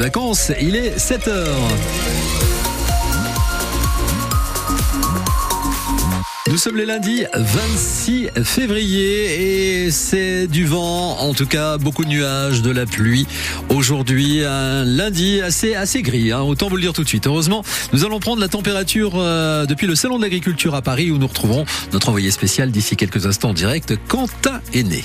vacances. Il est 7 heures. Nous sommes les lundis 26 février et c'est du vent, en tout cas beaucoup de nuages, de la pluie. Aujourd'hui, un lundi assez assez gris, hein, autant vous le dire tout de suite. Heureusement, nous allons prendre la température euh, depuis le salon de l'agriculture à Paris où nous retrouverons notre envoyé spécial d'ici quelques instants en direct, Quentin Aîné.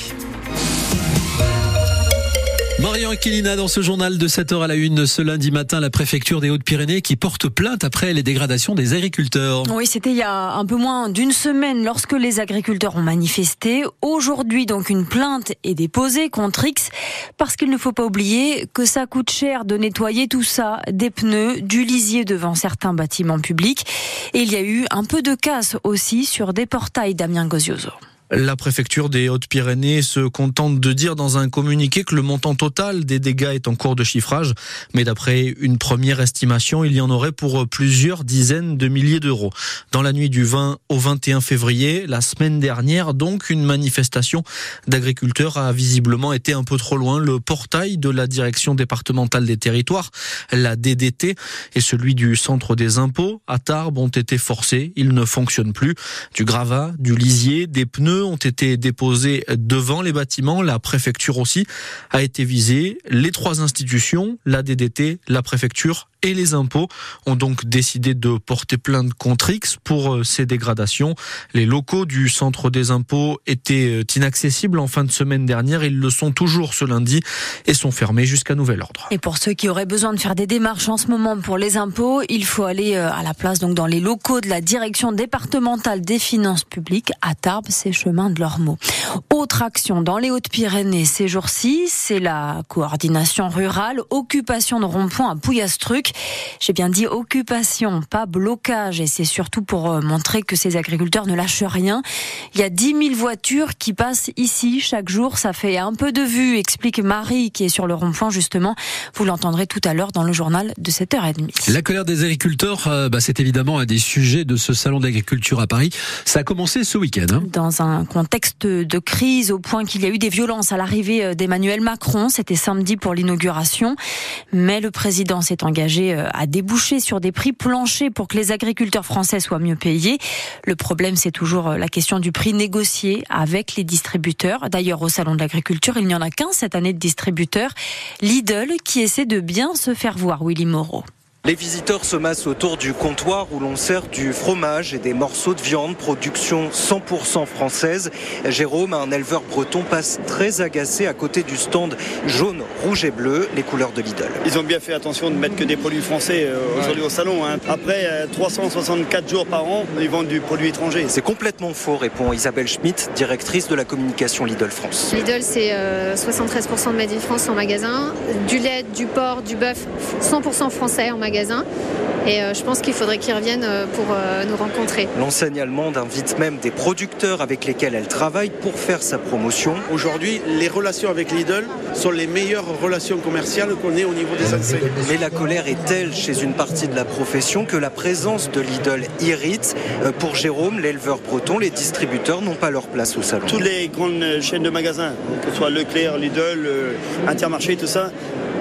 Marion Aquilina dans ce journal de 7h à la une ce lundi matin, la préfecture des Hautes-Pyrénées qui porte plainte après les dégradations des agriculteurs. Oui, c'était il y a un peu moins d'une semaine lorsque les agriculteurs ont manifesté. Aujourd'hui, donc, une plainte est déposée contre X parce qu'il ne faut pas oublier que ça coûte cher de nettoyer tout ça, des pneus, du lisier devant certains bâtiments publics. Et il y a eu un peu de casse aussi sur des portails Damien Gozioso. La préfecture des Hautes-Pyrénées se contente de dire dans un communiqué que le montant total des dégâts est en cours de chiffrage, mais d'après une première estimation, il y en aurait pour plusieurs dizaines de milliers d'euros. Dans la nuit du 20 au 21 février, la semaine dernière, donc, une manifestation d'agriculteurs a visiblement été un peu trop loin. Le portail de la direction départementale des territoires, la DDT, et celui du centre des impôts à Tarbes ont été forcés. Ils ne fonctionnent plus. Du gravat, du lisier, des pneus ont été déposés devant les bâtiments. La préfecture aussi a été visée. Les trois institutions, la DDT, la préfecture et les impôts ont donc décidé de porter plainte contre X pour euh, ces dégradations. Les locaux du centre des impôts étaient euh, inaccessibles en fin de semaine dernière. Ils le sont toujours ce lundi et sont fermés jusqu'à nouvel ordre. Et pour ceux qui auraient besoin de faire des démarches en ce moment pour les impôts, il faut aller euh, à la place donc dans les locaux de la direction départementale des finances publiques à Tarbes, c'est chemin de l'Ormeau. Autre action dans les Hautes-Pyrénées ces jours-ci, c'est la coordination rurale, occupation de rond-point à Pouillastruc. J'ai bien dit occupation, pas blocage. Et c'est surtout pour euh, montrer que ces agriculteurs ne lâchent rien. Il y a 10 000 voitures qui passent ici chaque jour. Ça fait un peu de vue, explique Marie qui est sur le rond-point justement. Vous l'entendrez tout à l'heure dans le journal de 7h30. La colère des agriculteurs, euh, bah, c'est évidemment un des sujets de ce salon d'agriculture à Paris. Ça a commencé ce week-end. Hein. Dans un contexte de crise au point qu'il y a eu des violences à l'arrivée d'Emmanuel Macron. C'était samedi pour l'inauguration. Mais le président s'est engagé euh, à déboucher sur des prix planchers pour que les agriculteurs français soient mieux payés. Le problème, c'est toujours euh, la question du prix négocié avec les distributeurs. D'ailleurs, au Salon de l'agriculture, il n'y en a qu'un cette année de distributeurs. Lidl qui essaie de bien se faire voir, Willy Moreau. Les visiteurs se massent autour du comptoir où l'on sert du fromage et des morceaux de viande, production 100% française. Jérôme, un éleveur breton, passe très agacé à côté du stand jaune, rouge et bleu, les couleurs de Lidl. Ils ont bien fait attention de mettre que des produits français euh, aujourd'hui au salon. Hein. Après 364 euh, jours par an, ils vendent du produit étranger. C'est complètement faux, répond Isabelle Schmitt, directrice de la communication Lidl France. Lidl, c'est 73% euh, de Made in France en magasin, du lait, du porc, du bœuf, 100% français en magasin. Et euh, je pense qu'il faudrait qu'ils reviennent euh, pour euh, nous rencontrer. L'enseigne allemande invite même des producteurs avec lesquels elle travaille pour faire sa promotion. Aujourd'hui, les relations avec Lidl sont les meilleures relations commerciales qu'on ait au niveau des enseignes. Mais la colère est telle chez une partie de la profession que la présence de Lidl irrite. Pour Jérôme, l'éleveur breton, les distributeurs n'ont pas leur place au salon. Toutes les grandes chaînes de magasins, que ce soit Leclerc, Lidl, Intermarché, tout ça,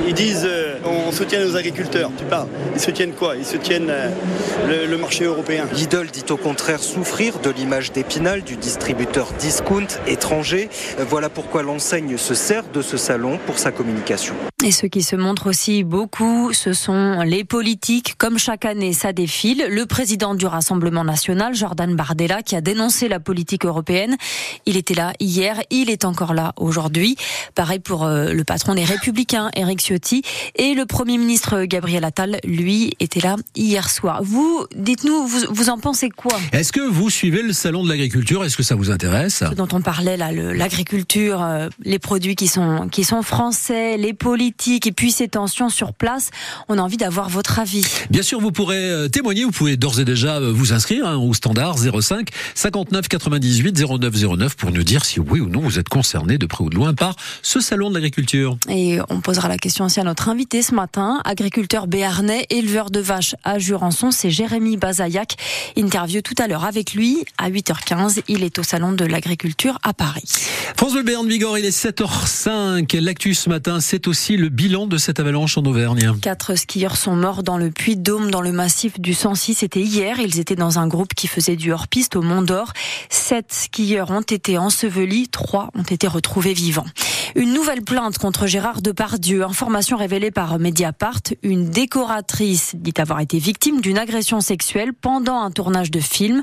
ils disent euh, on soutient nos agriculteurs. Tu parles. Ils soutiennent quoi? Ils soutiennent euh, le, marché européen. Lidl dit au contraire souffrir de l'image d'Épinal du distributeur discount étranger. Euh, voilà pourquoi l'enseigne se sert de ce salon pour sa communication. Et ceux qui se montrent aussi beaucoup, ce sont les politiques. Comme chaque année, ça défile. Le président du Rassemblement national, Jordan Bardella, qui a dénoncé la politique européenne. Il était là hier, il est encore là aujourd'hui. Pareil pour le patron des Républicains, Eric Ciotti. Et le Premier ministre Gabriel Attal, lui, était là hier soir. Vous, dites-nous, vous, vous en pensez quoi? Est-ce que vous suivez le salon de l'agriculture? Est-ce que ça vous intéresse? Ce dont on parlait là, l'agriculture, euh, les produits qui sont, qui sont français, les politiques et puis ces tensions sur place. On a envie d'avoir votre avis. Bien sûr, vous pourrez euh, témoigner. Vous pouvez d'ores et déjà euh, vous inscrire hein, au standard 05 59 98 09 09 pour nous dire si oui ou non vous êtes concerné de près ou de loin par ce salon de l'agriculture. Et on posera la question aussi à notre invité ce matin, agriculteur béarnais, éleveur de vaches à Jurançon, c'est Jérémy Bazaillac. Interview tout à l'heure avec lui à 8h15. Il est au salon de l'agriculture à Paris. France Bleu Béarn Vigor, il est 7h05. L'actu ce matin, c'est aussi le le bilan de cette avalanche en Auvergne Quatre skieurs sont morts dans le puits Dôme, dans le massif du 106. C'était hier. Ils étaient dans un groupe qui faisait du hors-piste au Mont d'Or. Sept skieurs ont été ensevelis. Trois ont été retrouvés vivants. Une nouvelle plainte contre Gérard Depardieu. Information révélée par Mediapart. Une décoratrice dit avoir été victime d'une agression sexuelle pendant un tournage de film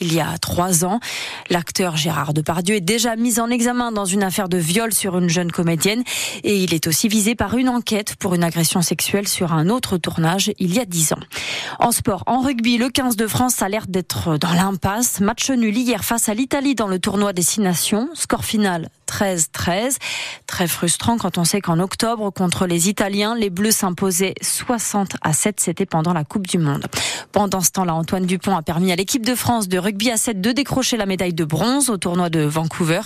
il y a trois ans. L'acteur Gérard Depardieu est déjà mis en examen dans une affaire de viol sur une jeune comédienne et il est aussi visé par une enquête pour une agression sexuelle sur un autre tournage il y a dix ans. En sport, en rugby, le 15 de France a l'air d'être dans l'impasse. Match nul hier face à l'Italie dans le tournoi des Six Nations. Score final 13-13. Très frustrant quand on sait qu'en octobre, contre les Italiens, les Bleus s'imposaient 60 à 7. C'était pendant la Coupe du Monde. Pendant ce temps-là, Antoine Dupont a permis à l'équipe de France de rugby à 7 de décrocher la médaille de bronze au tournoi de Vancouver.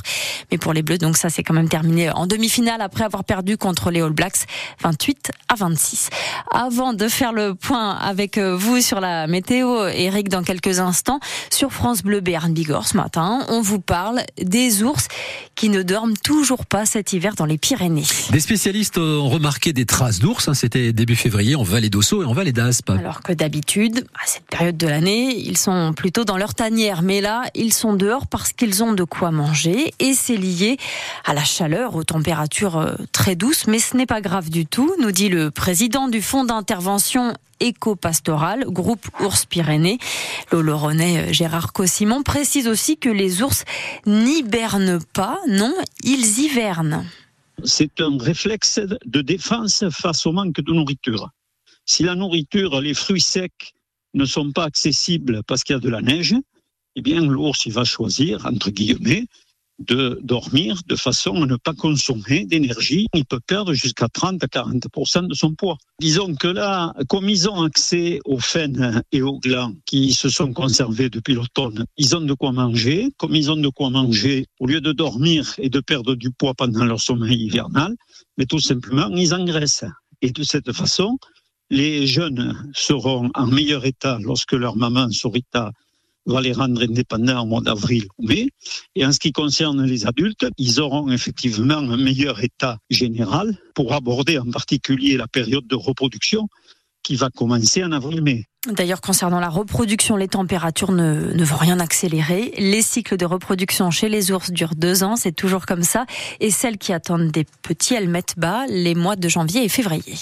Mais pour les Bleus, donc ça c'est quand même terminé en demi-finale après avoir perdu contre les All Blacks 28 à 26. Avant de faire le point avec vous sur la météo, Eric, dans quelques instants, sur France Bleu Béarn Bigorre ce matin, on vous parle des ours qui ne dorment toujours pas cet hiver dans les Pyrénées. Des spécialistes ont remarqué des traces d'ours, hein, c'était début février, en vallée d'Ossau et en vallée d'Aspe. Alors que d'habitude, à cette période de l'année, ils sont plutôt dans leur tanière, mais là, ils sont dehors parce qu'ils ont de quoi manger et c'est lié à la chaleur, aux températures euh, très douces, mais ce n'est pas grave du tout, nous dit le président du fonds d'intervention éco-pastoral, groupe Ours Pyrénées. L'Oloronais euh, Gérard Cossimon précise aussi que les ours n'hibernent pas, non, ils hivernent. C'est un réflexe de défense face au manque de nourriture. Si la nourriture, les fruits secs ne sont pas accessibles parce qu'il y a de la neige, eh bien l'ours il va choisir, entre guillemets, de dormir de façon à ne pas consommer d'énergie. Il peut perdre jusqu'à 30 à 40% de son poids. Disons que là, comme ils ont accès aux faines et aux glands qui se sont conservés depuis l'automne, ils ont de quoi manger. Comme ils ont de quoi manger, au lieu de dormir et de perdre du poids pendant leur sommeil hivernal, mais tout simplement, ils engraissent. Et de cette façon, les jeunes seront en meilleur état lorsque leur maman Sorita va les rendre indépendants au mois d'avril ou mai. Et en ce qui concerne les adultes, ils auront effectivement un meilleur état général pour aborder en particulier la période de reproduction qui va commencer en avril-mai. D'ailleurs, concernant la reproduction, les températures ne, ne, vont rien accélérer. Les cycles de reproduction chez les ours durent deux ans, c'est toujours comme ça. Et celles qui attendent des petits, elles mettent bas les mois de janvier et février.